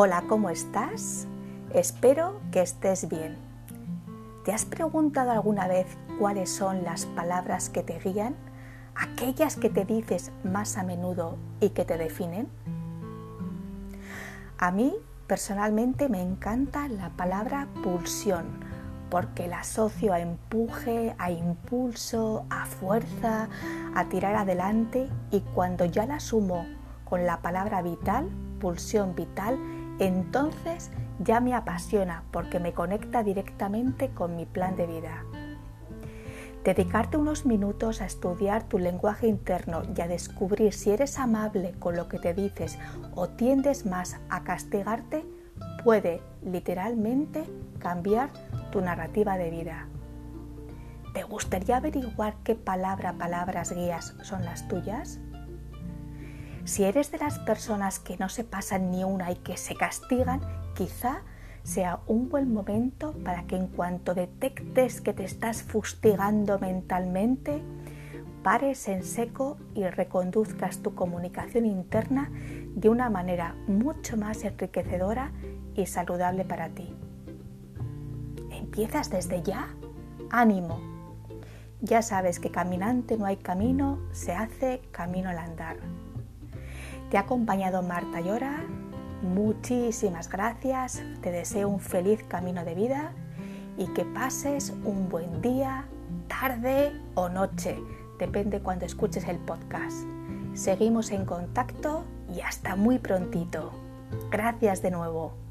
Hola, ¿cómo estás? Espero que estés bien. ¿Te has preguntado alguna vez cuáles son las palabras que te guían? Aquellas que te dices más a menudo y que te definen. A mí personalmente me encanta la palabra pulsión porque la asocio a empuje, a impulso, a fuerza, a tirar adelante y cuando ya la sumo con la palabra vital, pulsión vital, entonces ya me apasiona porque me conecta directamente con mi plan de vida. Dedicarte unos minutos a estudiar tu lenguaje interno y a descubrir si eres amable con lo que te dices o tiendes más a castigarte puede literalmente cambiar tu narrativa de vida. ¿Te gustaría averiguar qué palabra, palabras guías son las tuyas? Si eres de las personas que no se pasan ni una y que se castigan, quizá sea un buen momento para que en cuanto detectes que te estás fustigando mentalmente, pares en seco y reconduzcas tu comunicación interna de una manera mucho más enriquecedora y saludable para ti. ¿Empiezas desde ya? Ánimo. Ya sabes que caminante no hay camino, se hace camino al andar. Te ha acompañado Marta Llora. Muchísimas gracias. Te deseo un feliz camino de vida y que pases un buen día, tarde o noche. Depende cuando escuches el podcast. Seguimos en contacto y hasta muy prontito. Gracias de nuevo.